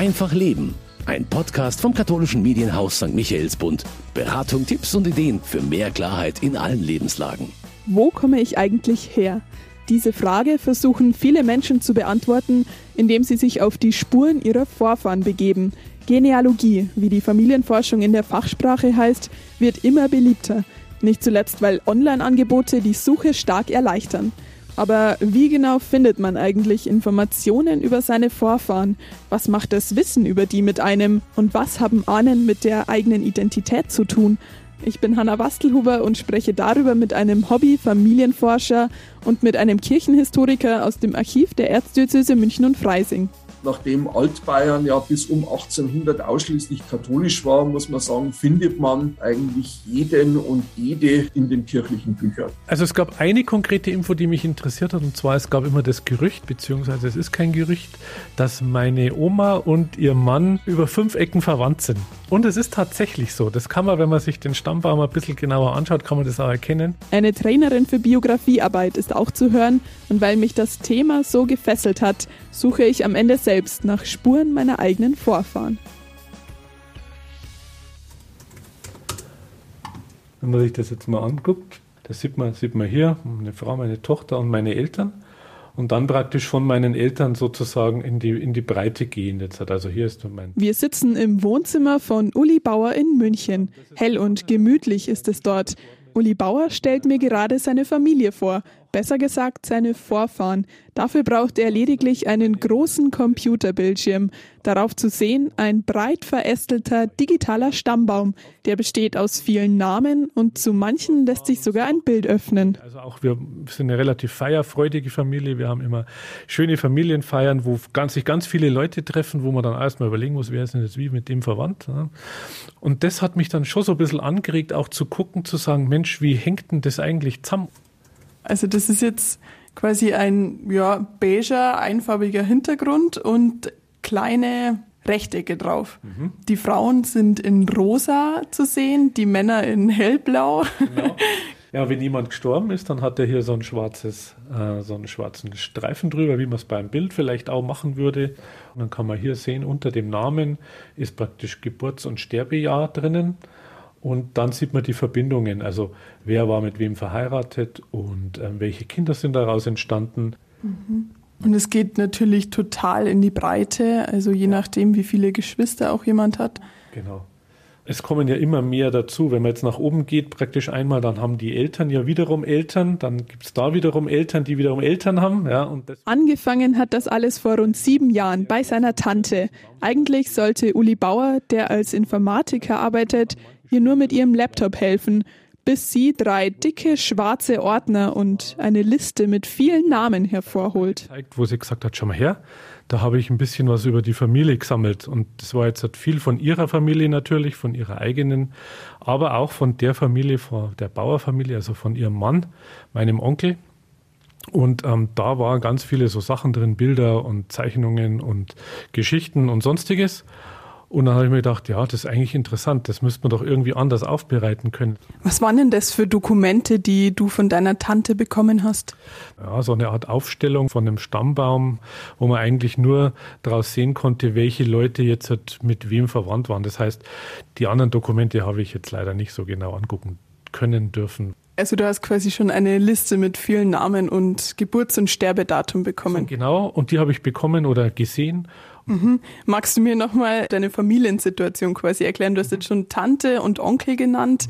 Einfach Leben. Ein Podcast vom katholischen Medienhaus St. Michaelsbund. Beratung, Tipps und Ideen für mehr Klarheit in allen Lebenslagen. Wo komme ich eigentlich her? Diese Frage versuchen viele Menschen zu beantworten, indem sie sich auf die Spuren ihrer Vorfahren begeben. Genealogie, wie die Familienforschung in der Fachsprache heißt, wird immer beliebter. Nicht zuletzt, weil Online-Angebote die Suche stark erleichtern. Aber wie genau findet man eigentlich Informationen über seine Vorfahren? Was macht das Wissen über die mit einem? Und was haben Ahnen mit der eigenen Identität zu tun? Ich bin Hanna Wastelhuber und spreche darüber mit einem Hobby-Familienforscher und mit einem Kirchenhistoriker aus dem Archiv der Erzdiözese München und Freising nachdem Altbayern ja bis um 1800 ausschließlich katholisch war, muss man sagen, findet man eigentlich jeden und jede in den kirchlichen Büchern. Also es gab eine konkrete Info, die mich interessiert hat, und zwar es gab immer das Gerücht, beziehungsweise es ist kein Gerücht, dass meine Oma und ihr Mann über fünf Ecken verwandt sind. Und es ist tatsächlich so. Das kann man, wenn man sich den Stammbaum ein bisschen genauer anschaut, kann man das auch erkennen. Eine Trainerin für Biografiearbeit ist auch zu hören. Und weil mich das Thema so gefesselt hat, suche ich am Ende selbst nach Spuren meiner eigenen Vorfahren. Wenn man sich das jetzt mal anguckt, da sieht man, sieht man hier meine Frau, meine Tochter und meine Eltern und dann praktisch von meinen Eltern sozusagen in die, in die Breite gehen jetzt. Also hier ist mein. Wir sitzen im Wohnzimmer von Uli Bauer in München. Hell und gemütlich ist es dort. Uli Bauer stellt mir gerade seine Familie vor, besser gesagt seine Vorfahren. Dafür braucht er lediglich einen großen Computerbildschirm. Darauf zu sehen ein breit verästelter digitaler Stammbaum. Der besteht aus vielen Namen und zu manchen lässt sich sogar ein Bild öffnen. Also auch wir sind eine relativ feierfreudige Familie. Wir haben immer schöne Familienfeiern, wo ganz, sich ganz viele Leute treffen, wo man dann erstmal überlegen muss, wer ist denn jetzt wie mit dem verwandt. Und das hat mich dann schon so ein bisschen angeregt, auch zu gucken, zu sagen, Mensch, wie hängt denn das eigentlich zusammen? Also das ist jetzt quasi ein ja, beiger, einfarbiger Hintergrund und kleine Rechtecke drauf. Mhm. Die Frauen sind in rosa zu sehen, die Männer in hellblau. Genau. Ja, wenn jemand gestorben ist, dann hat er hier so ein schwarzes, äh, so einen schwarzen Streifen drüber, wie man es beim Bild vielleicht auch machen würde. Und dann kann man hier sehen, unter dem Namen ist praktisch Geburts- und Sterbejahr drinnen. Und dann sieht man die Verbindungen, also wer war mit wem verheiratet und äh, welche Kinder sind daraus entstanden. Mhm. Und es geht natürlich total in die Breite, also je nachdem, wie viele Geschwister auch jemand hat. Genau. Es kommen ja immer mehr dazu. Wenn man jetzt nach oben geht, praktisch einmal, dann haben die Eltern ja wiederum Eltern, dann gibt es da wiederum Eltern, die wiederum Eltern haben. Ja, und Angefangen hat das alles vor rund sieben Jahren bei seiner Tante. Eigentlich sollte Uli Bauer, der als Informatiker arbeitet, ihr nur mit ihrem Laptop helfen, bis sie drei dicke schwarze Ordner und eine Liste mit vielen Namen hervorholt. Wo sie gesagt hat, schau mal her, da habe ich ein bisschen was über die Familie gesammelt. Und das war jetzt viel von ihrer Familie natürlich, von ihrer eigenen, aber auch von der Familie, von der Bauerfamilie, also von ihrem Mann, meinem Onkel. Und ähm, da waren ganz viele so Sachen drin, Bilder und Zeichnungen und Geschichten und sonstiges. Und dann habe ich mir gedacht, ja, das ist eigentlich interessant, das müsste man doch irgendwie anders aufbereiten können. Was waren denn das für Dokumente, die du von deiner Tante bekommen hast? Ja, so eine Art Aufstellung von einem Stammbaum, wo man eigentlich nur daraus sehen konnte, welche Leute jetzt halt mit wem verwandt waren. Das heißt, die anderen Dokumente habe ich jetzt leider nicht so genau angucken können dürfen. Also du hast quasi schon eine Liste mit vielen Namen und Geburts- und Sterbedatum bekommen. Genau, und die habe ich bekommen oder gesehen. Mhm. Magst du mir nochmal deine Familiensituation quasi erklären? Du hast jetzt schon Tante und Onkel genannt.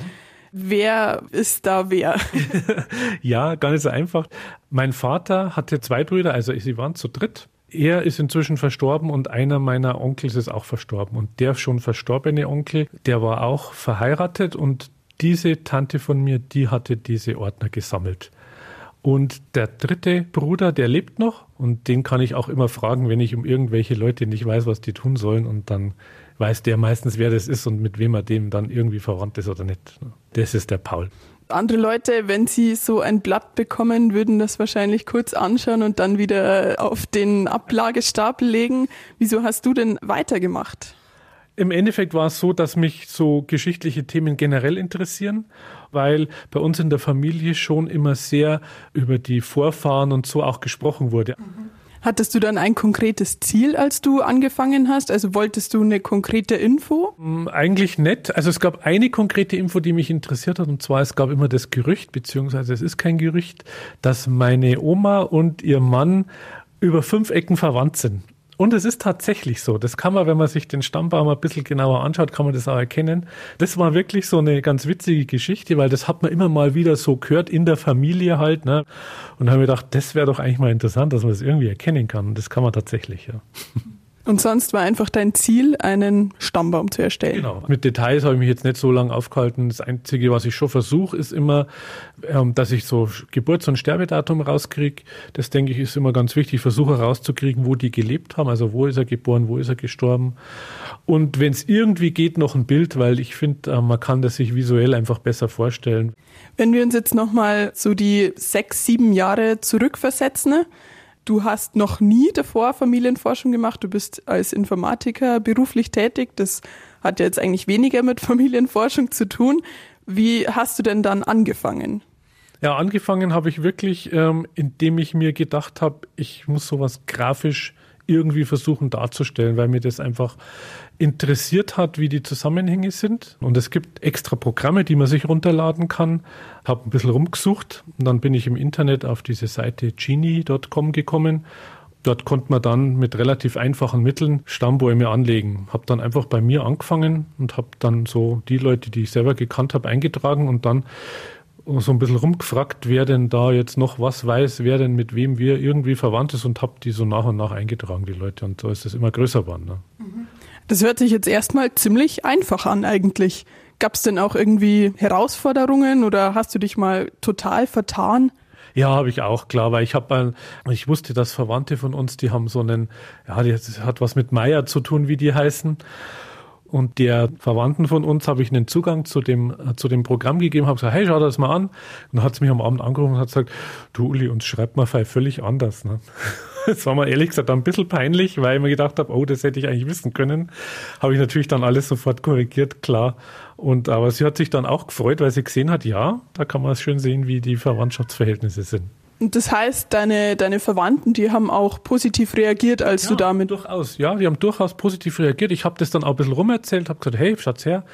Wer ist da wer? ja, gar nicht so einfach. Mein Vater hatte zwei Brüder, also sie waren zu dritt. Er ist inzwischen verstorben und einer meiner Onkels ist auch verstorben. Und der schon verstorbene Onkel, der war auch verheiratet und diese Tante von mir, die hatte diese Ordner gesammelt. Und der dritte Bruder, der lebt noch und den kann ich auch immer fragen, wenn ich um irgendwelche Leute nicht weiß, was die tun sollen. Und dann weiß der meistens, wer das ist und mit wem er dem dann irgendwie verwandt ist oder nicht. Das ist der Paul. Andere Leute, wenn sie so ein Blatt bekommen, würden das wahrscheinlich kurz anschauen und dann wieder auf den Ablagestapel legen. Wieso hast du denn weitergemacht? Im Endeffekt war es so, dass mich so geschichtliche Themen generell interessieren, weil bei uns in der Familie schon immer sehr über die Vorfahren und so auch gesprochen wurde. Mhm. Hattest du dann ein konkretes Ziel, als du angefangen hast? Also wolltest du eine konkrete Info? Hm, eigentlich nicht. Also es gab eine konkrete Info, die mich interessiert hat, und zwar es gab immer das Gerücht, beziehungsweise es ist kein Gerücht, dass meine Oma und ihr Mann über fünf Ecken verwandt sind. Und es ist tatsächlich so. Das kann man, wenn man sich den Stammbaum ein bisschen genauer anschaut, kann man das auch erkennen. Das war wirklich so eine ganz witzige Geschichte, weil das hat man immer mal wieder so gehört in der Familie halt. Ne? Und da haben wir gedacht, das wäre doch eigentlich mal interessant, dass man das irgendwie erkennen kann. Und das kann man tatsächlich, ja. Und sonst war einfach dein Ziel, einen Stammbaum zu erstellen. Genau. Mit Details habe ich mich jetzt nicht so lange aufgehalten. Das Einzige, was ich schon versuche, ist immer, ähm, dass ich so Geburts- und Sterbedatum rauskriege. Das denke ich ist immer ganz wichtig. Ich versuche herauszukriegen, wo die gelebt haben. Also wo ist er geboren, wo ist er gestorben. Und wenn es irgendwie geht, noch ein Bild, weil ich finde, äh, man kann das sich visuell einfach besser vorstellen. Wenn wir uns jetzt nochmal so die sechs, sieben Jahre zurückversetzen, Du hast noch nie davor Familienforschung gemacht. Du bist als Informatiker beruflich tätig. Das hat ja jetzt eigentlich weniger mit Familienforschung zu tun. Wie hast du denn dann angefangen? Ja, angefangen habe ich wirklich, ähm, indem ich mir gedacht habe, ich muss sowas grafisch irgendwie versuchen darzustellen, weil mir das einfach interessiert hat, wie die Zusammenhänge sind. Und es gibt extra Programme, die man sich runterladen kann. Habe ein bisschen rumgesucht und dann bin ich im Internet auf diese Seite genie.com gekommen. Dort konnte man dann mit relativ einfachen Mitteln Stammbäume anlegen. Habe dann einfach bei mir angefangen und habe dann so die Leute, die ich selber gekannt habe, eingetragen und dann so ein bisschen rumgefragt, wer denn da jetzt noch was weiß, wer denn mit wem wir irgendwie verwandt ist und habe die so nach und nach eingetragen, die Leute. Und so ist es immer größer geworden. Ne? Das hört sich jetzt erstmal ziemlich einfach an eigentlich. Gab es denn auch irgendwie Herausforderungen oder hast du dich mal total vertan? Ja, habe ich auch, klar, weil ich habe, ich wusste, dass Verwandte von uns, die haben so einen, ja, das hat was mit Meier zu tun, wie die heißen. Und der Verwandten von uns habe ich einen Zugang zu dem, zu dem Programm gegeben, habe gesagt, hey, schau das mal an. Und dann hat sie mich am Abend angerufen und hat gesagt, du Uli, uns schreibt mal völlig anders. Ne? Das war mir ehrlich gesagt ein bisschen peinlich, weil ich mir gedacht habe, oh, das hätte ich eigentlich wissen können. Habe ich natürlich dann alles sofort korrigiert, klar. Und aber sie hat sich dann auch gefreut, weil sie gesehen hat, ja, da kann man schön sehen, wie die Verwandtschaftsverhältnisse sind. Und das heißt, deine, deine Verwandten, die haben auch positiv reagiert, als ja, du damit. Durchaus, ja, die haben durchaus positiv reagiert. Ich habe das dann auch ein bisschen rumerzählt, habe gesagt, hey, schaut's her.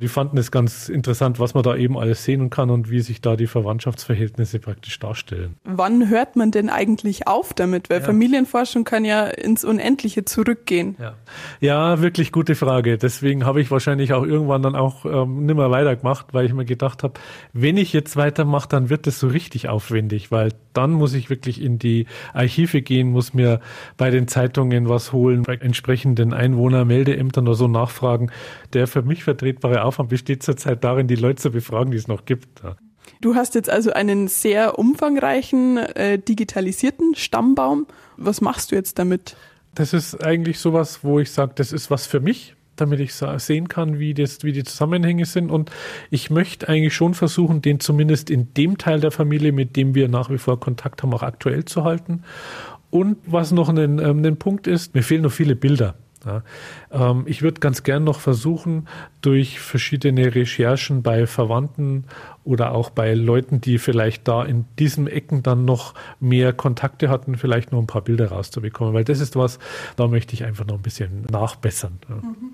Die fanden es ganz interessant, was man da eben alles sehen kann und wie sich da die Verwandtschaftsverhältnisse praktisch darstellen. Wann hört man denn eigentlich auf damit? Weil ja. Familienforschung kann ja ins Unendliche zurückgehen. Ja. ja, wirklich gute Frage. Deswegen habe ich wahrscheinlich auch irgendwann dann auch ähm, nimmer weitergemacht, weil ich mir gedacht habe, wenn ich jetzt weitermache, dann wird es so richtig aufwendig, weil dann muss ich wirklich in die Archive gehen, muss mir bei den Zeitungen was holen, bei entsprechenden Einwohnermeldeämtern oder so nachfragen. Der für mich vertretbare Aufwand besteht zurzeit darin, die Leute zu befragen, die es noch gibt. Du hast jetzt also einen sehr umfangreichen, äh, digitalisierten Stammbaum. Was machst du jetzt damit? Das ist eigentlich sowas, wo ich sage, das ist was für mich damit ich sehen kann, wie, das, wie die Zusammenhänge sind. Und ich möchte eigentlich schon versuchen, den zumindest in dem Teil der Familie, mit dem wir nach wie vor Kontakt haben, auch aktuell zu halten. Und was noch ein, ähm, ein Punkt ist, mir fehlen noch viele Bilder. Ja, ähm, ich würde ganz gern noch versuchen, durch verschiedene Recherchen bei Verwandten oder auch bei Leuten, die vielleicht da in diesen Ecken dann noch mehr Kontakte hatten, vielleicht noch ein paar Bilder rauszubekommen, weil das ist was, da möchte ich einfach noch ein bisschen nachbessern. Ja. Mhm.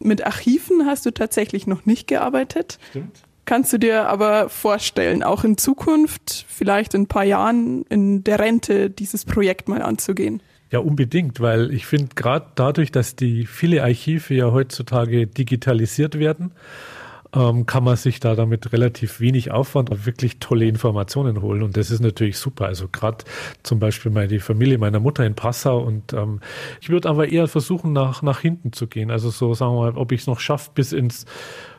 Mit Archiven hast du tatsächlich noch nicht gearbeitet. Stimmt. Kannst du dir aber vorstellen, auch in Zukunft, vielleicht in ein paar Jahren in der Rente, dieses Projekt mal anzugehen? Ja, unbedingt, weil ich finde, gerade dadurch, dass die viele Archive ja heutzutage digitalisiert werden, ähm, kann man sich da damit relativ wenig Aufwand wirklich tolle Informationen holen. Und das ist natürlich super. Also gerade zum Beispiel meine Familie meiner Mutter in Passau. Und ähm, ich würde aber eher versuchen, nach, nach hinten zu gehen. Also so sagen wir mal, ob ich es noch schaffe bis ins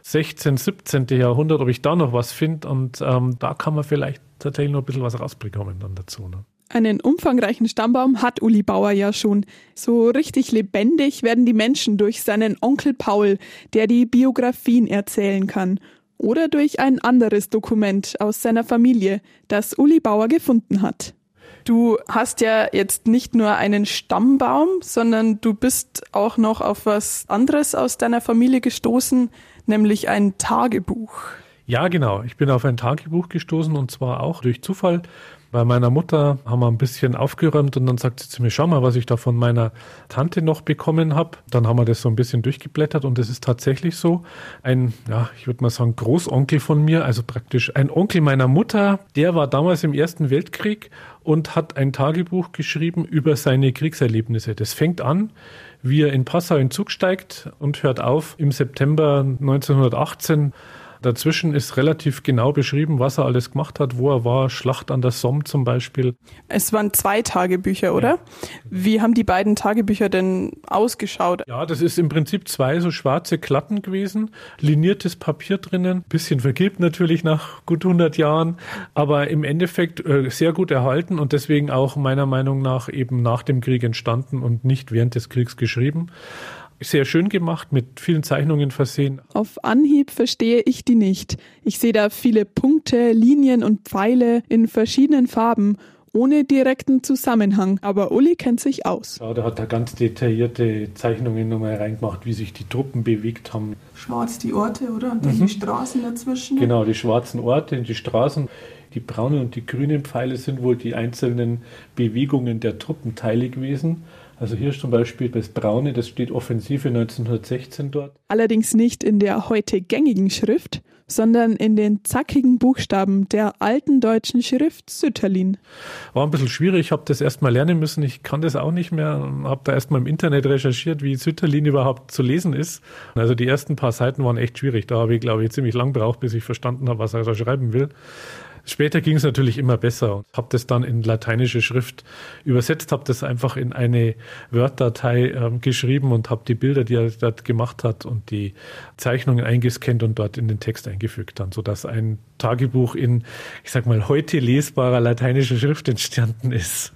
16., 17. Jahrhundert, ob ich da noch was finde. Und ähm, da kann man vielleicht tatsächlich noch ein bisschen was rausbekommen dann dazu. Ne? Einen umfangreichen Stammbaum hat Uli Bauer ja schon. So richtig lebendig werden die Menschen durch seinen Onkel Paul, der die Biografien erzählen kann. Oder durch ein anderes Dokument aus seiner Familie, das Uli Bauer gefunden hat. Du hast ja jetzt nicht nur einen Stammbaum, sondern du bist auch noch auf was anderes aus deiner Familie gestoßen, nämlich ein Tagebuch. Ja, genau. Ich bin auf ein Tagebuch gestoßen und zwar auch durch Zufall Bei meiner Mutter haben wir ein bisschen aufgeräumt und dann sagt sie zu mir, schau mal, was ich da von meiner Tante noch bekommen habe. Dann haben wir das so ein bisschen durchgeblättert und es ist tatsächlich so. Ein, ja, ich würde mal sagen, Großonkel von mir, also praktisch ein Onkel meiner Mutter, der war damals im Ersten Weltkrieg und hat ein Tagebuch geschrieben über seine Kriegserlebnisse. Das fängt an, wie er in Passau in Zug steigt und hört auf im September 1918 Dazwischen ist relativ genau beschrieben, was er alles gemacht hat, wo er war, Schlacht an der Somme zum Beispiel. Es waren zwei Tagebücher, oder? Ja. Wie haben die beiden Tagebücher denn ausgeschaut? Ja, das ist im Prinzip zwei so schwarze Klatten gewesen, liniertes Papier drinnen, bisschen vergilbt natürlich nach gut 100 Jahren, aber im Endeffekt äh, sehr gut erhalten und deswegen auch meiner Meinung nach eben nach dem Krieg entstanden und nicht während des Kriegs geschrieben sehr schön gemacht, mit vielen Zeichnungen versehen. Auf Anhieb verstehe ich die nicht. Ich sehe da viele Punkte, Linien und Pfeile in verschiedenen Farben ohne direkten Zusammenhang. Aber Uli kennt sich aus. Ja, der hat da ganz detaillierte Zeichnungen nochmal reingemacht, wie sich die Truppen bewegt haben. Schwarz die Orte, oder? Und dann mhm. die Straßen dazwischen. Genau, die schwarzen Orte und die Straßen. Die braunen und die grünen Pfeile sind wohl die einzelnen Bewegungen der Truppenteile gewesen. Also hier ist zum Beispiel das Braune, das steht Offensive 1916 dort. Allerdings nicht in der heute gängigen Schrift, sondern in den zackigen Buchstaben der alten deutschen Schrift Sütterlin. War ein bisschen schwierig, ich habe das erstmal lernen müssen, ich kann das auch nicht mehr, habe da erstmal im Internet recherchiert, wie Sütterlin überhaupt zu lesen ist. Also die ersten paar Seiten waren echt schwierig, da habe ich glaube ich ziemlich lang braucht, bis ich verstanden habe, was er da schreiben will. Später ging es natürlich immer besser und habe das dann in lateinische Schrift übersetzt, habe das einfach in eine Word-Datei äh, geschrieben und habe die Bilder, die er dort gemacht hat und die Zeichnungen eingescannt und dort in den Text eingefügt dann, sodass ein Tagebuch in, ich sag mal, heute lesbarer lateinischer Schrift entstanden ist.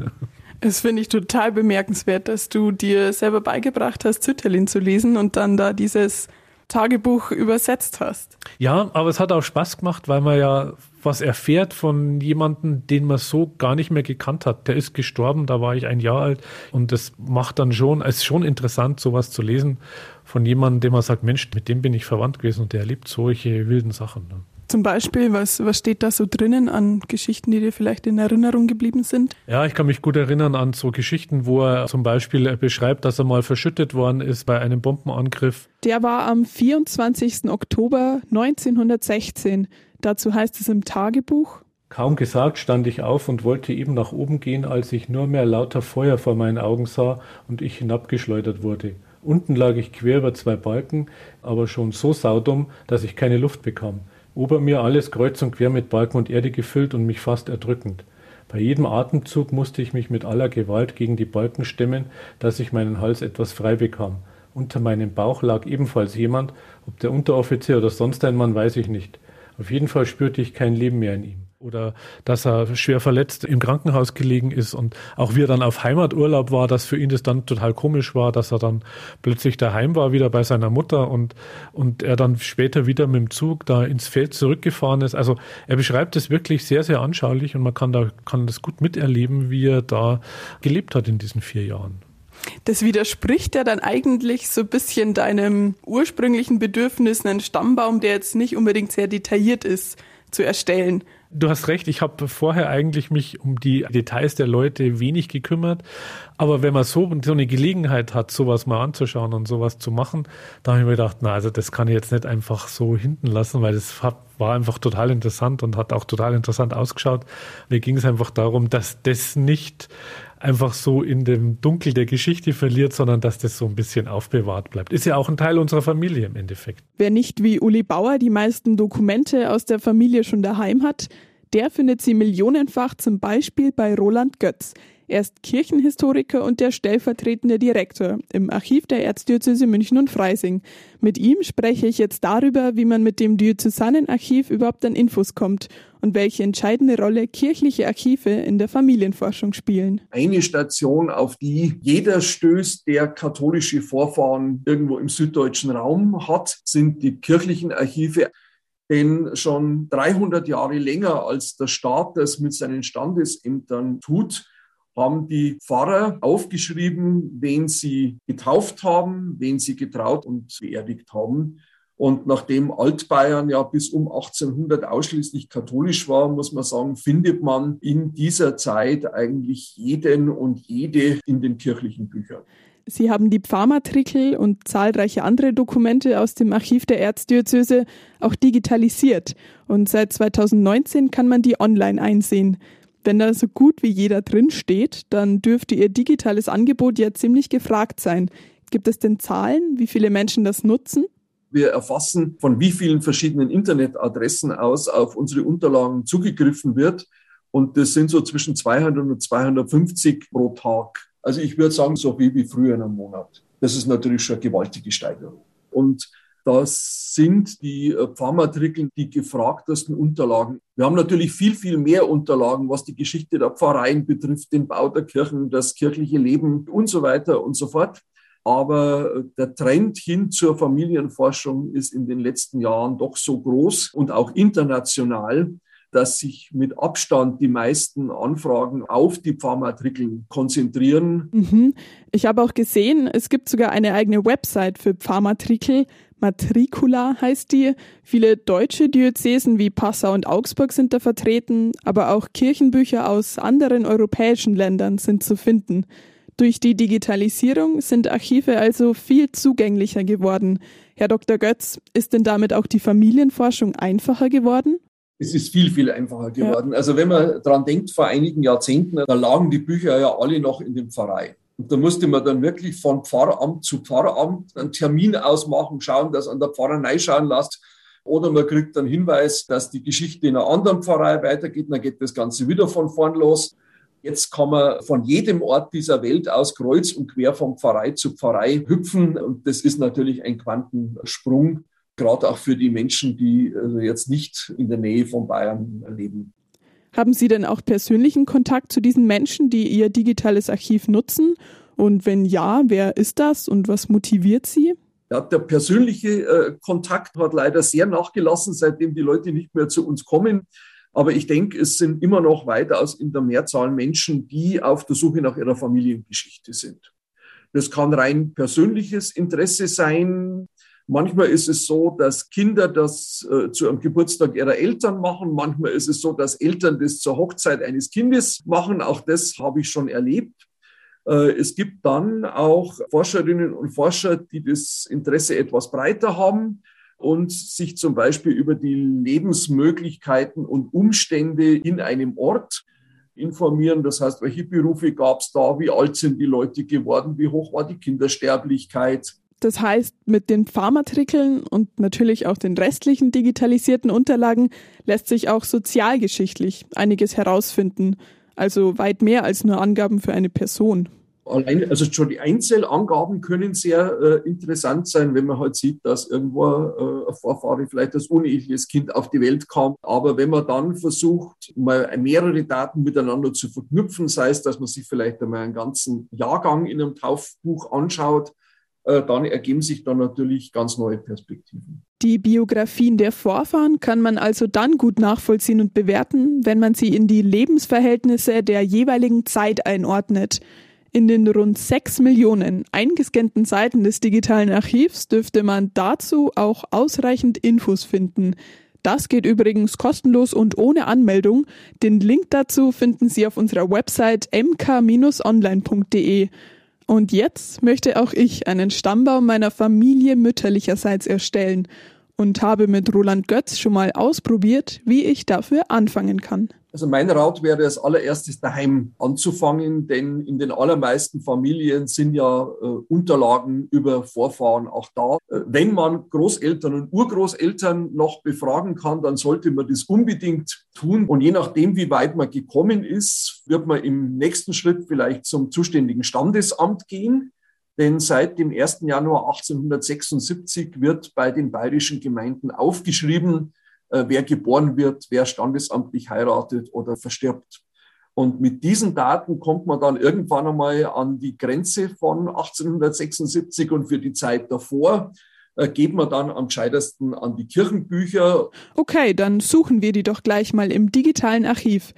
Es finde ich total bemerkenswert, dass du dir selber beigebracht hast, Zitterlin zu lesen und dann da dieses Tagebuch übersetzt hast. Ja, aber es hat auch Spaß gemacht, weil man ja was erfährt von jemandem, den man so gar nicht mehr gekannt hat. Der ist gestorben, da war ich ein Jahr alt und das macht dann schon, es ist schon interessant, sowas zu lesen von jemandem, dem man sagt, Mensch, mit dem bin ich verwandt gewesen und der erlebt solche wilden Sachen. Zum Beispiel, was, was steht da so drinnen an Geschichten, die dir vielleicht in Erinnerung geblieben sind? Ja, ich kann mich gut erinnern an so Geschichten, wo er zum Beispiel beschreibt, dass er mal verschüttet worden ist bei einem Bombenangriff. Der war am 24. Oktober 1916. Dazu heißt es im Tagebuch. Kaum gesagt stand ich auf und wollte eben nach oben gehen, als ich nur mehr lauter Feuer vor meinen Augen sah und ich hinabgeschleudert wurde. Unten lag ich quer über zwei Balken, aber schon so saudumm, dass ich keine Luft bekam. Ober mir alles kreuz und quer mit Balken und Erde gefüllt und mich fast erdrückend. Bei jedem Atemzug musste ich mich mit aller Gewalt gegen die Balken stemmen, dass ich meinen Hals etwas frei bekam. Unter meinem Bauch lag ebenfalls jemand, ob der Unteroffizier oder sonst ein Mann, weiß ich nicht. Auf jeden Fall spürte ich kein Leben mehr in ihm oder dass er schwer verletzt im Krankenhaus gelegen ist und auch wie er dann auf Heimaturlaub war, dass für ihn das dann total komisch war, dass er dann plötzlich daheim war, wieder bei seiner Mutter und, und er dann später wieder mit dem Zug da ins Feld zurückgefahren ist. Also er beschreibt es wirklich sehr, sehr anschaulich und man kann da, kann das gut miterleben, wie er da gelebt hat in diesen vier Jahren. Das widerspricht ja dann eigentlich so ein bisschen deinem ursprünglichen Bedürfnis, einen Stammbaum, der jetzt nicht unbedingt sehr detailliert ist, zu erstellen. Du hast recht, ich habe vorher eigentlich mich um die Details der Leute wenig gekümmert. Aber wenn man so, so eine Gelegenheit hat, sowas mal anzuschauen und sowas zu machen, da habe ich mir gedacht, na, also das kann ich jetzt nicht einfach so hinten lassen, weil das war einfach total interessant und hat auch total interessant ausgeschaut. Mir ging es einfach darum, dass das nicht einfach so in dem Dunkel der Geschichte verliert, sondern dass das so ein bisschen aufbewahrt bleibt. Ist ja auch ein Teil unserer Familie im Endeffekt. Wer nicht wie Uli Bauer die meisten Dokumente aus der Familie schon daheim hat, der findet sie millionenfach zum Beispiel bei Roland Götz. Er ist Kirchenhistoriker und der stellvertretende Direktor im Archiv der Erzdiözese München und Freising. Mit ihm spreche ich jetzt darüber, wie man mit dem Diözesanenarchiv überhaupt an Infos kommt und welche entscheidende Rolle kirchliche Archive in der Familienforschung spielen. Eine Station, auf die jeder stößt, der katholische Vorfahren irgendwo im süddeutschen Raum hat, sind die kirchlichen Archive. Denn schon 300 Jahre länger als der Staat das mit seinen Standesämtern tut, haben die Pfarrer aufgeschrieben, wen sie getauft haben, wen sie getraut und beerdigt haben. Und nachdem Altbayern ja bis um 1800 ausschließlich katholisch war, muss man sagen, findet man in dieser Zeit eigentlich jeden und jede in den kirchlichen Büchern. Sie haben die Pfarrmatrikel und zahlreiche andere Dokumente aus dem Archiv der Erzdiözese auch digitalisiert. Und seit 2019 kann man die online einsehen. Wenn da so gut wie jeder drin steht, dann dürfte Ihr digitales Angebot ja ziemlich gefragt sein. Gibt es denn Zahlen, wie viele Menschen das nutzen? Wir erfassen, von wie vielen verschiedenen Internetadressen aus auf unsere Unterlagen zugegriffen wird. Und das sind so zwischen 200 und 250 pro Tag. Also ich würde sagen, so viel wie früher in einem Monat. Das ist natürlich schon eine gewaltige Steigerung. Und das sind die äh, Pfarrmatrikeln die gefragtesten Unterlagen. Wir haben natürlich viel, viel mehr Unterlagen, was die Geschichte der Pfarreien betrifft, den Bau der Kirchen, das kirchliche Leben und so weiter und so fort. Aber der Trend hin zur Familienforschung ist in den letzten Jahren doch so groß und auch international, dass sich mit Abstand die meisten Anfragen auf die Pfarrmatrikeln konzentrieren. Mhm. Ich habe auch gesehen, es gibt sogar eine eigene Website für Pfarrmatrikel. Matricula heißt die. Viele deutsche Diözesen wie Passau und Augsburg sind da vertreten, aber auch Kirchenbücher aus anderen europäischen Ländern sind zu finden. Durch die Digitalisierung sind Archive also viel zugänglicher geworden. Herr Dr. Götz, ist denn damit auch die Familienforschung einfacher geworden? Es ist viel, viel einfacher geworden. Ja. Also wenn man daran denkt, vor einigen Jahrzehnten, da lagen die Bücher ja alle noch in dem Pfarrei. Und da musste man dann wirklich von Pfarramt zu Pfarramt einen Termin ausmachen, schauen, dass an der Pfarrei schauen lässt. Oder man kriegt einen Hinweis, dass die Geschichte in einer anderen Pfarrei weitergeht, dann geht das Ganze wieder von vorn los. Jetzt kann man von jedem Ort dieser Welt aus kreuz und quer vom Pfarrei zu Pfarrei hüpfen. Und das ist natürlich ein Quantensprung, gerade auch für die Menschen, die also jetzt nicht in der Nähe von Bayern leben. Haben Sie denn auch persönlichen Kontakt zu diesen Menschen, die Ihr digitales Archiv nutzen? Und wenn ja, wer ist das und was motiviert Sie? Ja, der persönliche äh, Kontakt hat leider sehr nachgelassen, seitdem die Leute nicht mehr zu uns kommen. Aber ich denke, es sind immer noch weitaus in der Mehrzahl Menschen, die auf der Suche nach ihrer Familiengeschichte sind. Das kann rein persönliches Interesse sein. Manchmal ist es so, dass Kinder das äh, zu einem Geburtstag ihrer Eltern machen. Manchmal ist es so, dass Eltern das zur Hochzeit eines Kindes machen. Auch das habe ich schon erlebt. Äh, es gibt dann auch Forscherinnen und Forscher, die das Interesse etwas breiter haben und sich zum Beispiel über die Lebensmöglichkeiten und Umstände in einem Ort informieren. Das heißt, welche Berufe gab es da, wie alt sind die Leute geworden, wie hoch war die Kindersterblichkeit. Das heißt, mit den Pharmatrikeln und natürlich auch den restlichen digitalisierten Unterlagen lässt sich auch sozialgeschichtlich einiges herausfinden. Also weit mehr als nur Angaben für eine Person allein, also schon die Einzelangaben können sehr äh, interessant sein, wenn man halt sieht, dass irgendwo äh, ein Vorfahre vielleicht als uneheliches Kind auf die Welt kam. Aber wenn man dann versucht, mal mehrere Daten miteinander zu verknüpfen, sei es, dass man sich vielleicht einmal einen ganzen Jahrgang in einem Taufbuch anschaut, äh, dann ergeben sich dann natürlich ganz neue Perspektiven. Die Biografien der Vorfahren kann man also dann gut nachvollziehen und bewerten, wenn man sie in die Lebensverhältnisse der jeweiligen Zeit einordnet. In den rund sechs Millionen eingescannten Seiten des digitalen Archivs dürfte man dazu auch ausreichend Infos finden. Das geht übrigens kostenlos und ohne Anmeldung. Den Link dazu finden Sie auf unserer Website mk-online.de. Und jetzt möchte auch ich einen Stammbaum meiner Familie mütterlicherseits erstellen und habe mit Roland Götz schon mal ausprobiert, wie ich dafür anfangen kann. Also mein Rat wäre als allererstes daheim anzufangen, denn in den allermeisten Familien sind ja äh, Unterlagen über Vorfahren auch da. Äh, wenn man Großeltern und Urgroßeltern noch befragen kann, dann sollte man das unbedingt tun. Und je nachdem, wie weit man gekommen ist, wird man im nächsten Schritt vielleicht zum zuständigen Standesamt gehen. Denn seit dem 1. Januar 1876 wird bei den bayerischen Gemeinden aufgeschrieben, wer geboren wird, wer standesamtlich heiratet oder verstirbt. Und mit diesen Daten kommt man dann irgendwann einmal an die Grenze von 1876 und für die Zeit davor äh, geht man dann am gescheitesten an die Kirchenbücher. Okay, dann suchen wir die doch gleich mal im digitalen Archiv.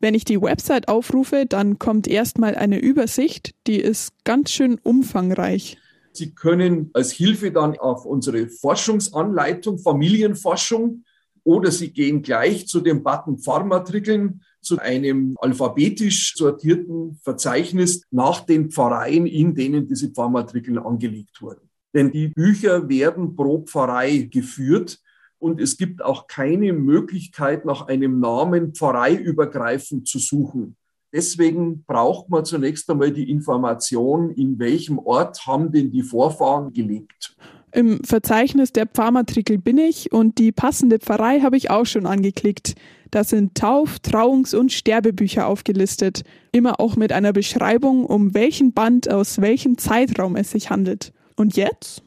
Wenn ich die Website aufrufe, dann kommt erstmal eine Übersicht, die ist ganz schön umfangreich. Sie können als Hilfe dann auf unsere Forschungsanleitung, Familienforschung, oder Sie gehen gleich zu dem Button Pfarrmatrikeln, zu einem alphabetisch sortierten Verzeichnis nach den Pfarreien, in denen diese Pfarrmatrikeln angelegt wurden. Denn die Bücher werden pro Pfarrei geführt und es gibt auch keine Möglichkeit, nach einem Namen pfarreiübergreifend zu suchen. Deswegen braucht man zunächst einmal die Information, in welchem Ort haben denn die Vorfahren gelebt. Im Verzeichnis der Pfarrmatrikel bin ich und die passende Pfarrei habe ich auch schon angeklickt. Da sind Tauf-, Trauungs- und Sterbebücher aufgelistet, immer auch mit einer Beschreibung, um welchen Band aus welchem Zeitraum es sich handelt. Und jetzt?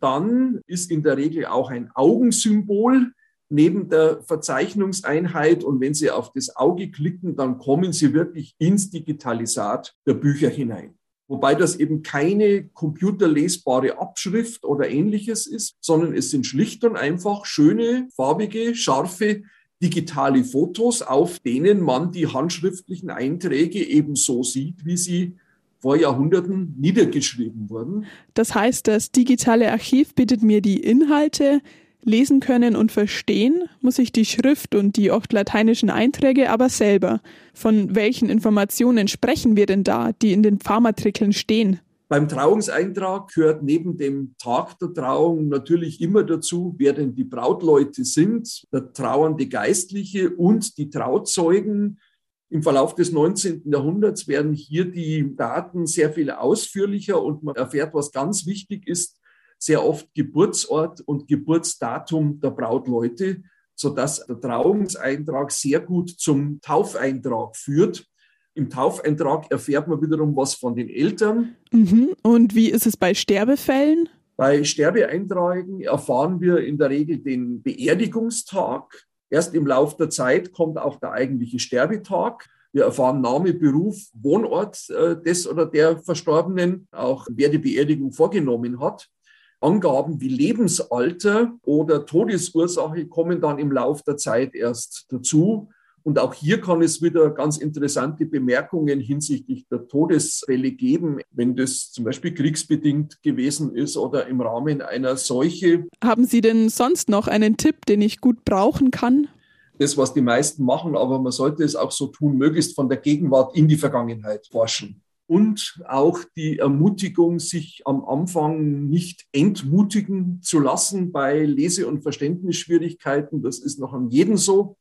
Dann ist in der Regel auch ein Augensymbol neben der Verzeichnungseinheit. Und wenn Sie auf das Auge klicken, dann kommen Sie wirklich ins Digitalisat der Bücher hinein. Wobei das eben keine computerlesbare Abschrift oder ähnliches ist, sondern es sind schlicht und einfach schöne, farbige, scharfe digitale Fotos, auf denen man die handschriftlichen Einträge eben so sieht, wie sie vor Jahrhunderten niedergeschrieben wurden. Das heißt, das digitale Archiv bietet mir die Inhalte, lesen können und verstehen muss ich die Schrift und die oft lateinischen Einträge aber selber. Von welchen Informationen sprechen wir denn da, die in den Pfarrmatrikeln stehen? Beim Trauungseintrag gehört neben dem Tag der Trauung natürlich immer dazu, wer denn die Brautleute sind, der trauernde Geistliche und die Trauzeugen. Im Verlauf des 19. Jahrhunderts werden hier die Daten sehr viel ausführlicher und man erfährt, was ganz wichtig ist, sehr oft Geburtsort und Geburtsdatum der Brautleute, sodass der Trauungseintrag sehr gut zum Taufeintrag führt. Im Taufeintrag erfährt man wiederum was von den Eltern. Mhm. Und wie ist es bei Sterbefällen? Bei Sterbeeinträgen erfahren wir in der Regel den Beerdigungstag. Erst im Laufe der Zeit kommt auch der eigentliche Sterbetag. Wir erfahren Name, Beruf, Wohnort äh, des oder der Verstorbenen, auch wer die Beerdigung vorgenommen hat. Angaben wie Lebensalter oder Todesursache kommen dann im Laufe der Zeit erst dazu. Und auch hier kann es wieder ganz interessante Bemerkungen hinsichtlich der Todesfälle geben, wenn das zum Beispiel kriegsbedingt gewesen ist oder im Rahmen einer Seuche. Haben Sie denn sonst noch einen Tipp, den ich gut brauchen kann? Das, was die meisten machen, aber man sollte es auch so tun, möglichst von der Gegenwart in die Vergangenheit forschen und auch die Ermutigung, sich am Anfang nicht entmutigen zu lassen bei Lese- und Verständnisschwierigkeiten. Das ist noch an jedem so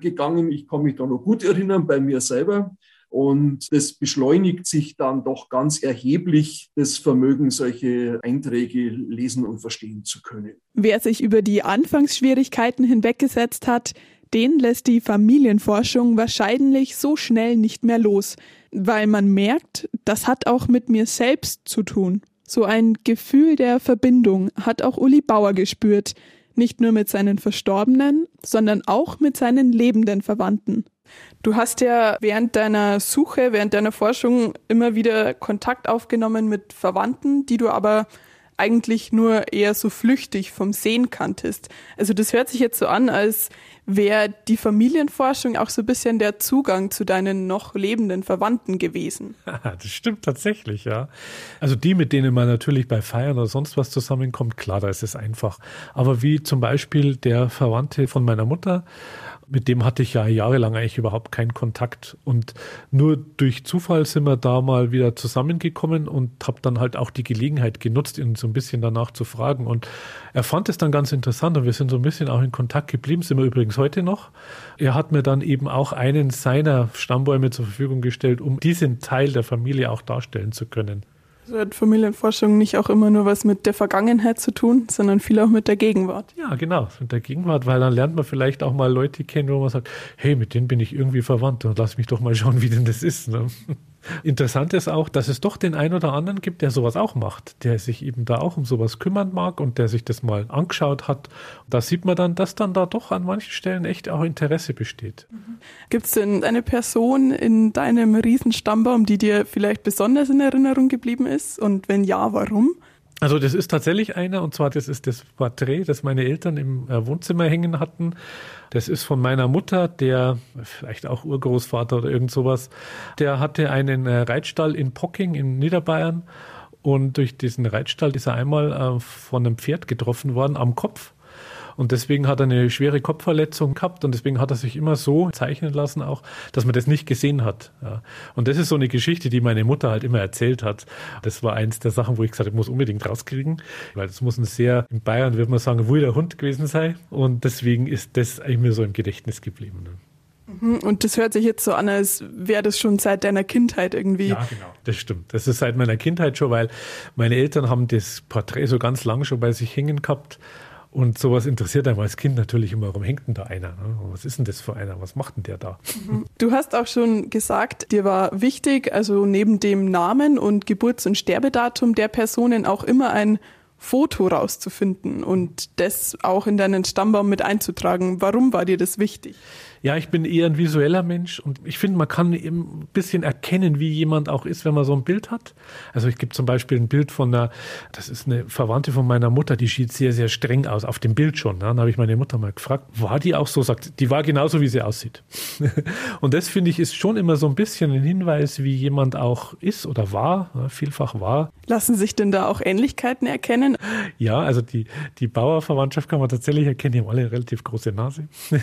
gegangen. Ich kann mich da noch gut erinnern bei mir selber. Und das beschleunigt sich dann doch ganz erheblich das Vermögen, solche Einträge lesen und verstehen zu können. Wer sich über die Anfangsschwierigkeiten hinweggesetzt hat, den lässt die Familienforschung wahrscheinlich so schnell nicht mehr los, weil man merkt, das hat auch mit mir selbst zu tun. So ein Gefühl der Verbindung hat auch Uli Bauer gespürt, nicht nur mit seinen Verstorbenen, sondern auch mit seinen lebenden Verwandten. Du hast ja während deiner Suche, während deiner Forschung immer wieder Kontakt aufgenommen mit Verwandten, die du aber eigentlich nur eher so flüchtig vom Sehen kanntest. Also das hört sich jetzt so an, als wäre die Familienforschung auch so ein bisschen der Zugang zu deinen noch lebenden Verwandten gewesen. das stimmt tatsächlich, ja. Also die, mit denen man natürlich bei Feiern oder sonst was zusammenkommt, klar, da ist es einfach. Aber wie zum Beispiel der Verwandte von meiner Mutter, mit dem hatte ich ja jahrelang eigentlich überhaupt keinen Kontakt. Und nur durch Zufall sind wir da mal wieder zusammengekommen und habe dann halt auch die Gelegenheit genutzt, ihn so ein bisschen danach zu fragen. Und er fand es dann ganz interessant und wir sind so ein bisschen auch in Kontakt geblieben, sind wir übrigens heute noch. Er hat mir dann eben auch einen seiner Stammbäume zur Verfügung gestellt, um diesen Teil der Familie auch darstellen zu können. Also hat Familienforschung nicht auch immer nur was mit der Vergangenheit zu tun, sondern viel auch mit der Gegenwart. Ja, genau, mit der Gegenwart, weil dann lernt man vielleicht auch mal Leute kennen, wo man sagt, hey, mit denen bin ich irgendwie verwandt und lass mich doch mal schauen, wie denn das ist. Ne? Interessant ist auch, dass es doch den einen oder anderen gibt, der sowas auch macht, der sich eben da auch um sowas kümmern mag und der sich das mal angeschaut hat. Da sieht man dann, dass dann da doch an manchen Stellen echt auch Interesse besteht. Mhm. Gibt es denn eine Person in deinem Riesenstammbaum, die dir vielleicht besonders in Erinnerung geblieben ist? Und wenn ja, warum? Also das ist tatsächlich einer, und zwar das ist das Porträt, das meine Eltern im äh, Wohnzimmer hängen hatten. Das ist von meiner Mutter, der vielleicht auch Urgroßvater oder irgend sowas. Der hatte einen äh, Reitstall in Pocking in Niederbayern und durch diesen Reitstall ist er einmal äh, von einem Pferd getroffen worden am Kopf. Und deswegen hat er eine schwere Kopfverletzung gehabt und deswegen hat er sich immer so zeichnen lassen auch, dass man das nicht gesehen hat. Ja. Und das ist so eine Geschichte, die meine Mutter halt immer erzählt hat. Das war eins der Sachen, wo ich gesagt habe, ich muss unbedingt rauskriegen, weil das muss ein sehr, in Bayern würde man sagen, wilder Hund gewesen sein. Und deswegen ist das eigentlich mir so im Gedächtnis geblieben. Ne. Mhm. Und das hört sich jetzt so an, als wäre das schon seit deiner Kindheit irgendwie. Ja, genau. Das stimmt. Das ist seit meiner Kindheit schon, weil meine Eltern haben das Porträt so ganz lang schon bei sich hängen gehabt. Und sowas interessiert einem als Kind natürlich immer, warum hängt denn da einer? Ne? Was ist denn das für einer? Was macht denn der da? Mhm. Du hast auch schon gesagt, dir war wichtig, also neben dem Namen und Geburts- und Sterbedatum der Personen auch immer ein Foto rauszufinden und das auch in deinen Stammbaum mit einzutragen. Warum war dir das wichtig? Ja, ich bin eher ein visueller Mensch und ich finde, man kann eben ein bisschen erkennen, wie jemand auch ist, wenn man so ein Bild hat. Also ich gebe zum Beispiel ein Bild von einer, das ist eine Verwandte von meiner Mutter, die sieht sehr, sehr streng aus, auf dem Bild schon. Ne? Dann habe ich meine Mutter mal gefragt, war die auch so? Sagt, die war genauso, wie sie aussieht. und das finde ich ist schon immer so ein bisschen ein Hinweis, wie jemand auch ist oder war, ne? vielfach war. Lassen sich denn da auch Ähnlichkeiten erkennen? Ja, also die, die Bauerverwandtschaft kann man tatsächlich erkennen, die haben alle eine relativ große Nase.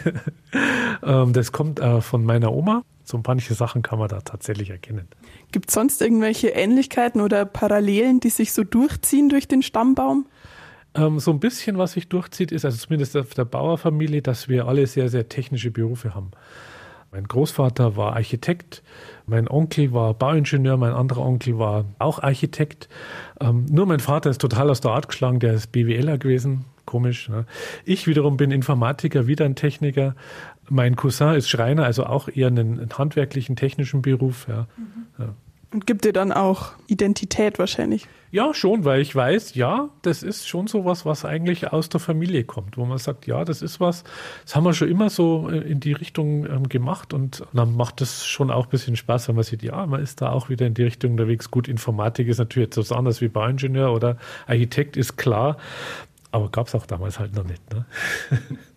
Ähm, das kommt äh, von meiner Oma. So manche Sachen kann man da tatsächlich erkennen. Gibt es sonst irgendwelche Ähnlichkeiten oder Parallelen, die sich so durchziehen durch den Stammbaum? Ähm, so ein bisschen, was sich durchzieht, ist, also zumindest auf der Bauerfamilie, dass wir alle sehr, sehr technische Berufe haben. Mein Großvater war Architekt, mein Onkel war Bauingenieur, mein anderer Onkel war auch Architekt. Ähm, nur mein Vater ist total aus der Art geschlagen, der ist BWLer gewesen, komisch. Ne? Ich wiederum bin Informatiker, wieder ein Techniker. Mein Cousin ist Schreiner, also auch eher einen, einen handwerklichen, technischen Beruf. Ja. Mhm. ja. Und gibt dir dann auch Identität wahrscheinlich? Ja, schon, weil ich weiß, ja, das ist schon so was, was eigentlich aus der Familie kommt, wo man sagt, ja, das ist was, das haben wir schon immer so äh, in die Richtung ähm, gemacht und dann macht das schon auch ein bisschen Spaß, wenn man sieht, ja, man ist da auch wieder in die Richtung unterwegs. Gut, Informatik ist natürlich etwas anders wie Bauingenieur oder Architekt, ist klar, aber gab es auch damals halt noch nicht. Ne?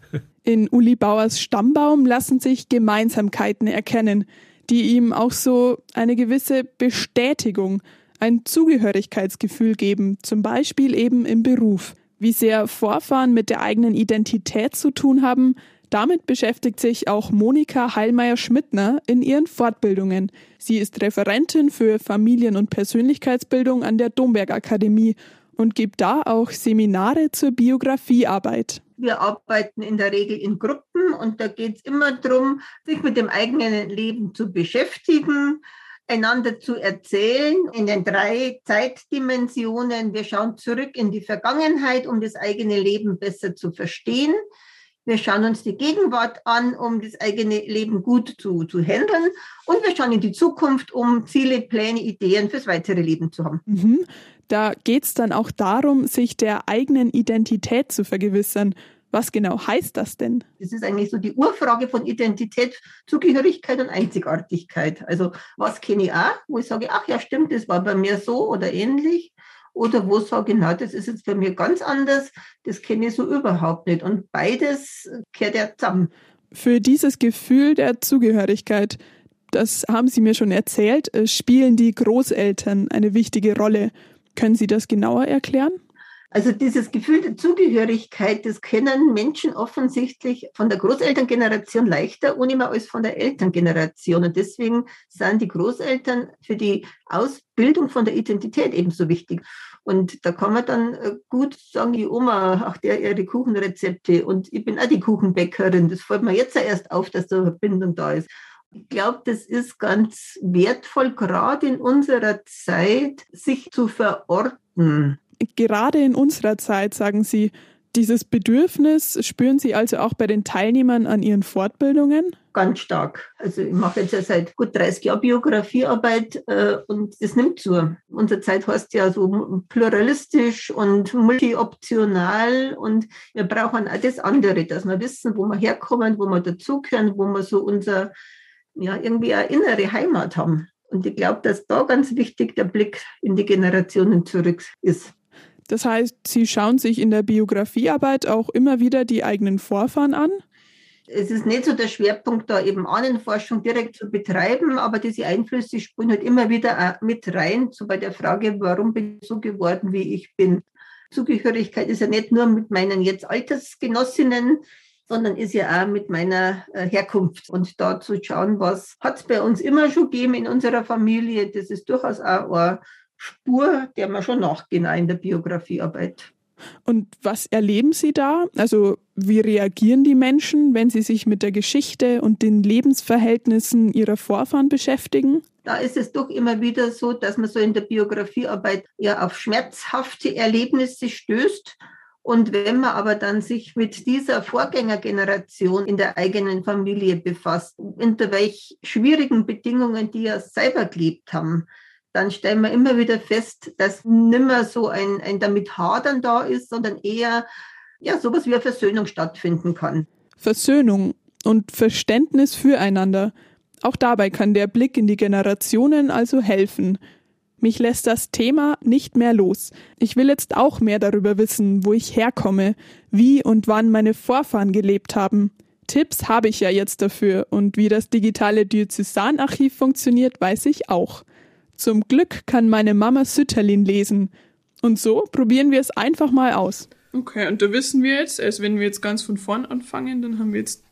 In Uli Bauers Stammbaum lassen sich Gemeinsamkeiten erkennen, die ihm auch so eine gewisse Bestätigung, ein Zugehörigkeitsgefühl geben, zum Beispiel eben im Beruf. Wie sehr Vorfahren mit der eigenen Identität zu tun haben, damit beschäftigt sich auch Monika Heilmeier-Schmidtner in ihren Fortbildungen. Sie ist Referentin für Familien- und Persönlichkeitsbildung an der Domberg Akademie und gibt da auch Seminare zur Biografiearbeit. Wir arbeiten in der Regel in Gruppen und da geht es immer darum, sich mit dem eigenen Leben zu beschäftigen, einander zu erzählen in den drei Zeitdimensionen. Wir schauen zurück in die Vergangenheit, um das eigene Leben besser zu verstehen. Wir schauen uns die Gegenwart an, um das eigene Leben gut zu, zu handeln. Und wir schauen in die Zukunft, um Ziele, Pläne, Ideen fürs weitere Leben zu haben. Mhm. Da geht es dann auch darum, sich der eigenen Identität zu vergewissern. Was genau heißt das denn? Das ist eigentlich so die Urfrage von Identität, Zugehörigkeit und Einzigartigkeit. Also was kenne ich auch, wo ich sage, ach ja, stimmt, das war bei mir so oder ähnlich. Oder wo ich sage, na, das ist jetzt bei mir ganz anders, das kenne ich so überhaupt nicht. Und beides kehrt ja zusammen. Für dieses Gefühl der Zugehörigkeit, das haben Sie mir schon erzählt, äh, spielen die Großeltern eine wichtige Rolle. Können Sie das genauer erklären? Also dieses Gefühl der Zugehörigkeit, das kennen Menschen offensichtlich von der Großelterngeneration leichter ohne mehr als von der Elterngeneration. Und deswegen sind die Großeltern für die Ausbildung von der Identität ebenso wichtig. Und da kann man dann äh, gut sagen, die Oma, ach der ihre Kuchenrezepte und ich bin auch die Kuchenbäckerin. Das fällt mir jetzt erst auf, dass da eine Verbindung da ist. Ich glaube, das ist ganz wertvoll, gerade in unserer Zeit, sich zu verorten. Gerade in unserer Zeit, sagen Sie, dieses Bedürfnis spüren Sie also auch bei den Teilnehmern an Ihren Fortbildungen? Ganz stark. Also ich mache jetzt ja seit gut 30 Jahren Biografiearbeit äh, und das nimmt zu. Unsere Zeit heißt ja so pluralistisch und multioptional und wir brauchen auch das andere, dass wir wissen, wo wir herkommen, wo wir dazugehören, wo wir so unser ja, irgendwie eine innere Heimat haben. Und ich glaube, dass da ganz wichtig der Blick in die Generationen zurück ist. Das heißt, Sie schauen sich in der Biografiearbeit auch immer wieder die eigenen Vorfahren an? Es ist nicht so der Schwerpunkt, da eben Ahnenforschung direkt zu betreiben, aber diese Einflüsse spielen halt immer wieder mit rein, so bei der Frage, warum bin ich so geworden, wie ich bin. Zugehörigkeit ist ja nicht nur mit meinen jetzt Altersgenossinnen, sondern ist ja auch mit meiner äh, Herkunft. Und da zu schauen, was hat es bei uns immer schon gegeben in unserer Familie, das ist durchaus auch eine Spur, der man schon nachgehen in der Biografiearbeit. Und was erleben Sie da? Also wie reagieren die Menschen, wenn sie sich mit der Geschichte und den Lebensverhältnissen ihrer Vorfahren beschäftigen? Da ist es doch immer wieder so, dass man so in der Biografiearbeit ja auf schmerzhafte Erlebnisse stößt. Und wenn man aber dann sich mit dieser Vorgängergeneration in der eigenen Familie befasst, unter welch schwierigen Bedingungen die ja selber gelebt haben, dann stellen wir immer wieder fest, dass nimmer so ein, ein damit Hadern da ist, sondern eher ja, sowas wie eine Versöhnung stattfinden kann. Versöhnung und Verständnis füreinander. Auch dabei kann der Blick in die Generationen also helfen. Mich lässt das Thema nicht mehr los. Ich will jetzt auch mehr darüber wissen, wo ich herkomme, wie und wann meine Vorfahren gelebt haben. Tipps habe ich ja jetzt dafür und wie das digitale Diözesanarchiv funktioniert, weiß ich auch. Zum Glück kann meine Mama Sütterlin lesen. Und so probieren wir es einfach mal aus. Okay, und da wissen wir jetzt, also wenn wir jetzt ganz von vorn anfangen, dann haben wir jetzt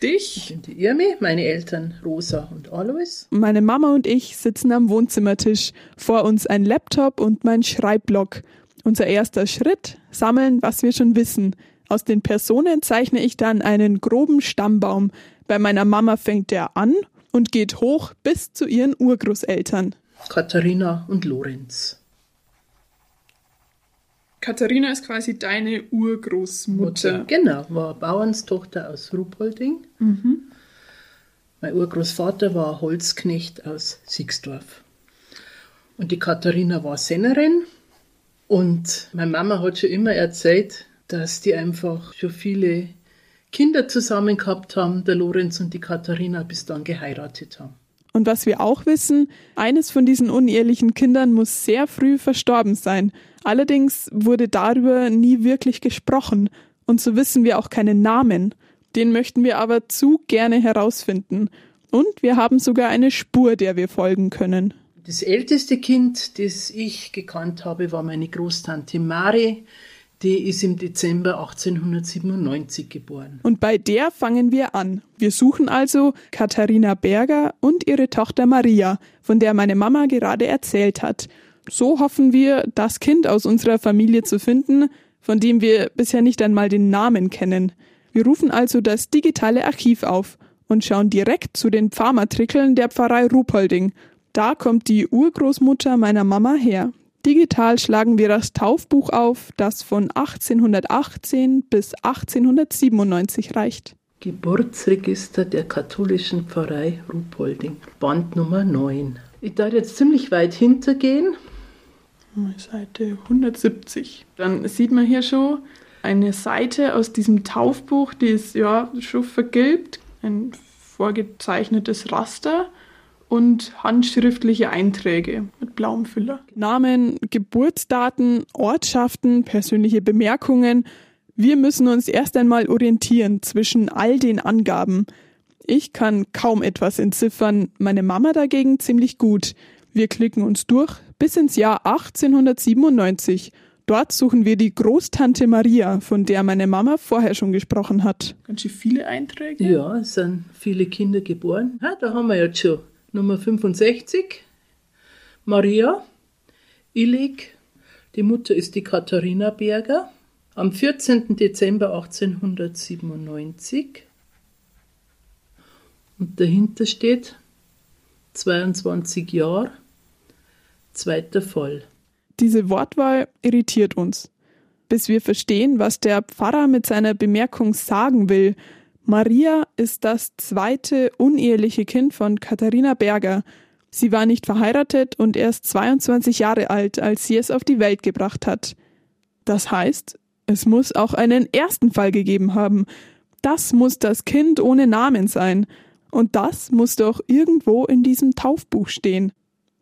dich. Ich bin die Irmi, meine Eltern Rosa und Alois. Meine Mama und ich sitzen am Wohnzimmertisch, vor uns ein Laptop und mein Schreibblock. Unser erster Schritt, sammeln, was wir schon wissen. Aus den Personen zeichne ich dann einen groben Stammbaum. Bei meiner Mama fängt er an und geht hoch bis zu ihren Urgroßeltern. Katharina und Lorenz. Katharina ist quasi deine Urgroßmutter. Mutter, genau, war Bauernstochter aus Ruhpolding. Mhm. Mein Urgroßvater war Holzknecht aus Siegsdorf. Und die Katharina war Sennerin. Und meine Mama hat schon immer erzählt, dass die einfach schon viele Kinder zusammen gehabt haben, der Lorenz und die Katharina, bis dann geheiratet haben. Und was wir auch wissen, eines von diesen unehelichen Kindern muss sehr früh verstorben sein. Allerdings wurde darüber nie wirklich gesprochen. Und so wissen wir auch keinen Namen. Den möchten wir aber zu gerne herausfinden. Und wir haben sogar eine Spur, der wir folgen können. Das älteste Kind, das ich gekannt habe, war meine Großtante Mari. Die ist im Dezember 1897 geboren. Und bei der fangen wir an. Wir suchen also Katharina Berger und ihre Tochter Maria, von der meine Mama gerade erzählt hat. So hoffen wir, das Kind aus unserer Familie zu finden, von dem wir bisher nicht einmal den Namen kennen. Wir rufen also das digitale Archiv auf und schauen direkt zu den Pfarrmatrikeln der Pfarrei Ruhpolding. Da kommt die Urgroßmutter meiner Mama her. Digital schlagen wir das Taufbuch auf, das von 1818 bis 1897 reicht. Geburtsregister der katholischen Pfarrei Ruhpolding, Band Nummer 9. Ich darf jetzt ziemlich weit hintergehen. Seite 170. Dann sieht man hier schon eine Seite aus diesem Taufbuch, die ist ja schon vergilbt, ein vorgezeichnetes Raster und handschriftliche Einträge mit blauem Füller. Namen, Geburtsdaten, Ortschaften, persönliche Bemerkungen. Wir müssen uns erst einmal orientieren zwischen all den Angaben. Ich kann kaum etwas entziffern, meine Mama dagegen ziemlich gut. Wir klicken uns durch bis ins Jahr 1897. Dort suchen wir die Großtante Maria, von der meine Mama vorher schon gesprochen hat. Ganz schön viele Einträge. Ja, es sind viele Kinder geboren. Ah, da haben wir jetzt schon Nummer 65, Maria Illig. Die Mutter ist die Katharina Berger. Am 14. Dezember 1897. Und dahinter steht 22 Jahre, zweiter Fall. Diese Wortwahl irritiert uns. Bis wir verstehen, was der Pfarrer mit seiner Bemerkung sagen will, Maria ist das zweite uneheliche Kind von Katharina Berger. Sie war nicht verheiratet und erst 22 Jahre alt, als sie es auf die Welt gebracht hat. Das heißt, es muss auch einen ersten Fall gegeben haben. Das muss das Kind ohne Namen sein. Und das muss doch irgendwo in diesem Taufbuch stehen.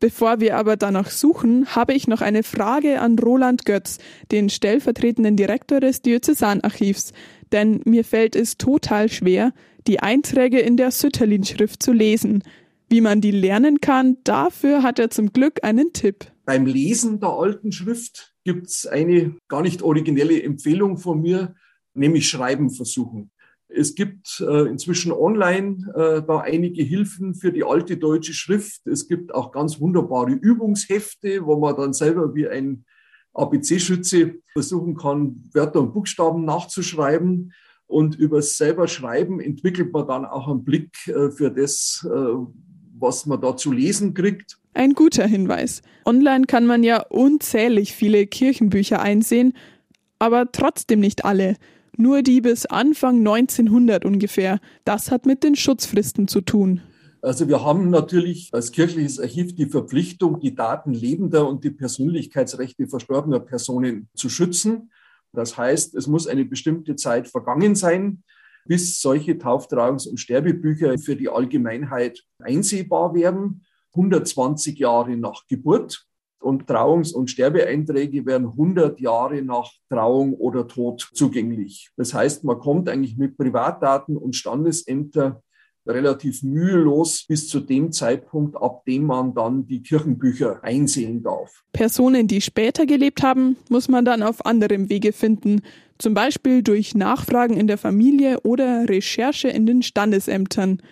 Bevor wir aber danach suchen, habe ich noch eine Frage an Roland Götz, den stellvertretenden Direktor des Diözesanarchivs, denn mir fällt es total schwer, die Einträge in der Sütterlin-Schrift zu lesen. Wie man die lernen kann, dafür hat er zum Glück einen Tipp. Beim Lesen der alten Schrift gibt es eine gar nicht originelle Empfehlung von mir, nämlich Schreiben versuchen. Es gibt äh, inzwischen online äh, da einige Hilfen für die alte deutsche Schrift. Es gibt auch ganz wunderbare Übungshefte, wo man dann selber wie ein ABC-Schütze versuchen kann, Wörter und Buchstaben nachzuschreiben. Und über selber Schreiben entwickelt man dann auch einen Blick äh, für das, äh, was man da zu lesen kriegt. Ein guter Hinweis. Online kann man ja unzählig viele Kirchenbücher einsehen, aber trotzdem nicht alle nur die bis Anfang 1900 ungefähr. Das hat mit den Schutzfristen zu tun. Also wir haben natürlich als kirchliches Archiv die Verpflichtung, die Daten lebender und die Persönlichkeitsrechte verstorbener Personen zu schützen. Das heißt, es muss eine bestimmte Zeit vergangen sein, bis solche Tauftragungs- und Sterbebücher für die Allgemeinheit einsehbar werden. 120 Jahre nach Geburt und Trauungs- und Sterbeeinträge werden 100 Jahre nach Trauung oder Tod zugänglich. Das heißt, man kommt eigentlich mit Privatdaten und Standesämter relativ mühelos bis zu dem Zeitpunkt, ab dem man dann die Kirchenbücher einsehen darf. Personen, die später gelebt haben, muss man dann auf anderem Wege finden, zum Beispiel durch Nachfragen in der Familie oder Recherche in den Standesämtern.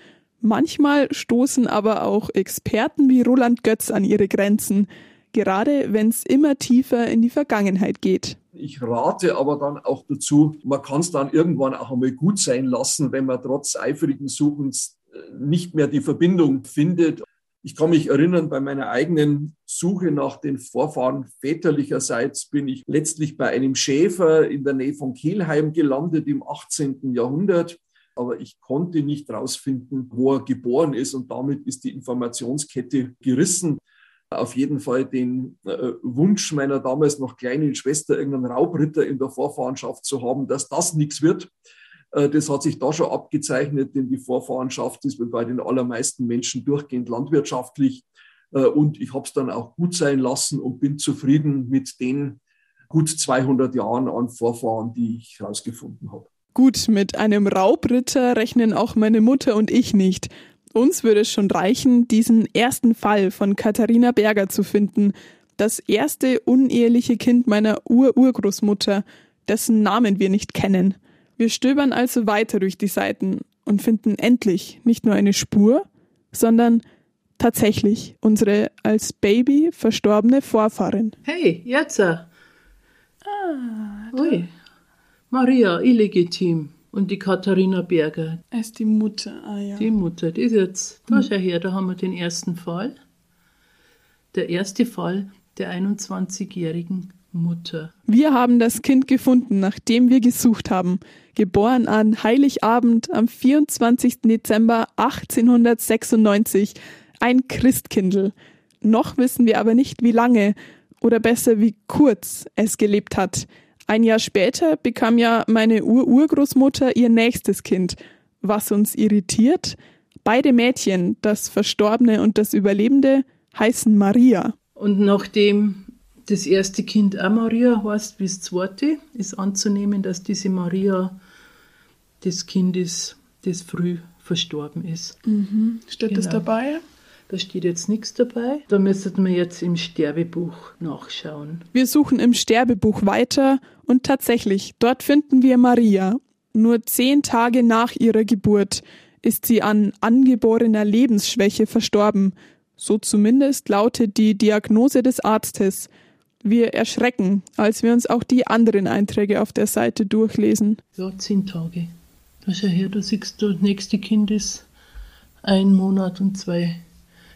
Manchmal stoßen aber auch Experten wie Roland Götz an ihre Grenzen gerade wenn es immer tiefer in die Vergangenheit geht. Ich rate aber dann auch dazu, man kann es dann irgendwann auch einmal gut sein lassen, wenn man trotz eifrigen Suchens äh, nicht mehr die Verbindung findet. Ich kann mich erinnern, bei meiner eigenen Suche nach den Vorfahren väterlicherseits bin ich letztlich bei einem Schäfer in der Nähe von Kelheim gelandet im 18. Jahrhundert. Aber ich konnte nicht herausfinden, wo er geboren ist und damit ist die Informationskette gerissen auf jeden Fall den äh, Wunsch meiner damals noch kleinen Schwester, irgendeinen Raubritter in der Vorfahrenschaft zu haben, dass das nichts wird. Äh, das hat sich da schon abgezeichnet, denn die Vorfahrenschaft ist bei den allermeisten Menschen durchgehend landwirtschaftlich. Äh, und ich habe es dann auch gut sein lassen und bin zufrieden mit den gut 200 Jahren an Vorfahren, die ich herausgefunden habe. Gut, mit einem Raubritter rechnen auch meine Mutter und ich nicht. Uns würde es schon reichen, diesen ersten Fall von Katharina Berger zu finden, das erste uneheliche Kind meiner Ur-Urgroßmutter, dessen Namen wir nicht kennen. Wir stöbern also weiter durch die Seiten und finden endlich nicht nur eine Spur, sondern tatsächlich unsere als Baby verstorbene Vorfahrin. Hey, jetzt! Ah, Ui, Maria, illegitim. Und die Katharina Berger. Er ist die Mutter, ah ja. Die Mutter, die ist jetzt, da schau her, da haben wir den ersten Fall. Der erste Fall der 21-jährigen Mutter. Wir haben das Kind gefunden, nachdem wir gesucht haben. Geboren an Heiligabend am 24. Dezember 1896. Ein Christkindl. Noch wissen wir aber nicht, wie lange oder besser wie kurz es gelebt hat. Ein Jahr später bekam ja meine Ur-Urgroßmutter ihr nächstes Kind. Was uns irritiert? Beide Mädchen, das Verstorbene und das Überlebende, heißen Maria. Und nachdem das erste Kind auch Maria heißt wie das zweite, ist anzunehmen, dass diese Maria das Kind ist, das früh verstorben ist. Mhm. Steht genau. das dabei? Da steht jetzt nichts dabei. Da müssten wir jetzt im Sterbebuch nachschauen. Wir suchen im Sterbebuch weiter und tatsächlich, dort finden wir Maria. Nur zehn Tage nach ihrer Geburt ist sie an angeborener Lebensschwäche verstorben. So zumindest lautet die Diagnose des Arztes. Wir erschrecken, als wir uns auch die anderen Einträge auf der Seite durchlesen. Ja, zehn Tage. Da schau her, da siehst du, das nächste Kind ist ein Monat und zwei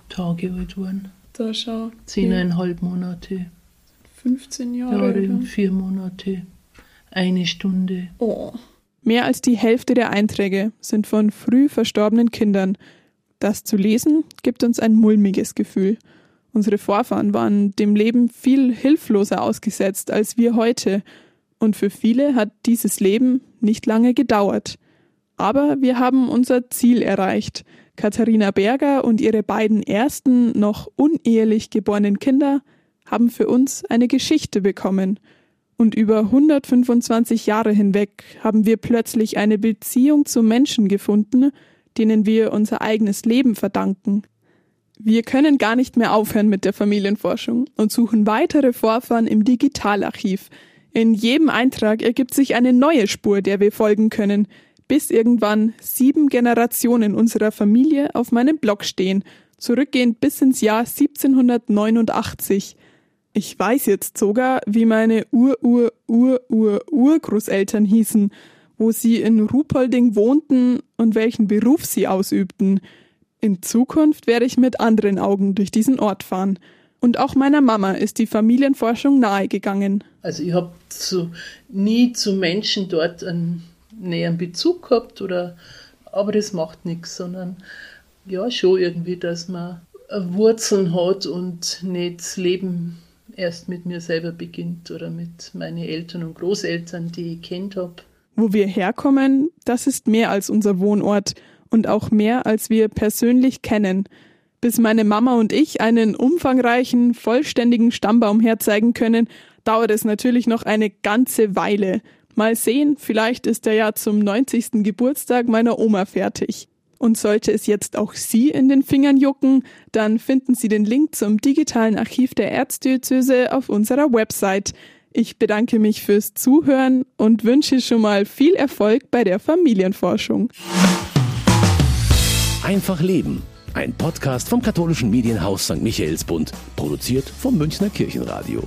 Tage alt waren. Da schau. Zehneinhalb Monate. 15 Jahre. Jahre und vier Monate. Eine Stunde. Oh. Mehr als die Hälfte der Einträge sind von früh verstorbenen Kindern. Das zu lesen gibt uns ein mulmiges Gefühl. Unsere Vorfahren waren dem Leben viel hilfloser ausgesetzt als wir heute. Und für viele hat dieses Leben nicht lange gedauert. Aber wir haben unser Ziel erreicht. Katharina Berger und ihre beiden ersten noch unehelich geborenen Kinder haben für uns eine Geschichte bekommen. Und über 125 Jahre hinweg haben wir plötzlich eine Beziehung zu Menschen gefunden, denen wir unser eigenes Leben verdanken. Wir können gar nicht mehr aufhören mit der Familienforschung und suchen weitere Vorfahren im Digitalarchiv. In jedem Eintrag ergibt sich eine neue Spur, der wir folgen können, bis irgendwann sieben Generationen unserer Familie auf meinem Blog stehen, zurückgehend bis ins Jahr 1789. Ich weiß jetzt sogar, wie meine Ur-Ur-Ur-Ur-Urgroßeltern hießen, wo sie in Ruhpolding wohnten und welchen Beruf sie ausübten. In Zukunft werde ich mit anderen Augen durch diesen Ort fahren. Und auch meiner Mama ist die Familienforschung nahegegangen. Also ich habe so nie zu Menschen dort einen näheren Bezug gehabt oder aber das macht nichts, sondern ja schon irgendwie, dass man Wurzeln hat und nicht das Leben erst mit mir selber beginnt oder mit meinen Eltern und Großeltern, die ich kennt habe. Wo wir herkommen, das ist mehr als unser Wohnort und auch mehr, als wir persönlich kennen. Bis meine Mama und ich einen umfangreichen, vollständigen Stammbaum herzeigen können, dauert es natürlich noch eine ganze Weile. Mal sehen, vielleicht ist er ja zum 90. Geburtstag meiner Oma fertig. Und sollte es jetzt auch Sie in den Fingern jucken, dann finden Sie den Link zum digitalen Archiv der Erzdiözese auf unserer Website. Ich bedanke mich fürs Zuhören und wünsche schon mal viel Erfolg bei der Familienforschung. Einfach Leben. Ein Podcast vom katholischen Medienhaus St. Michaelsbund, produziert vom Münchner Kirchenradio.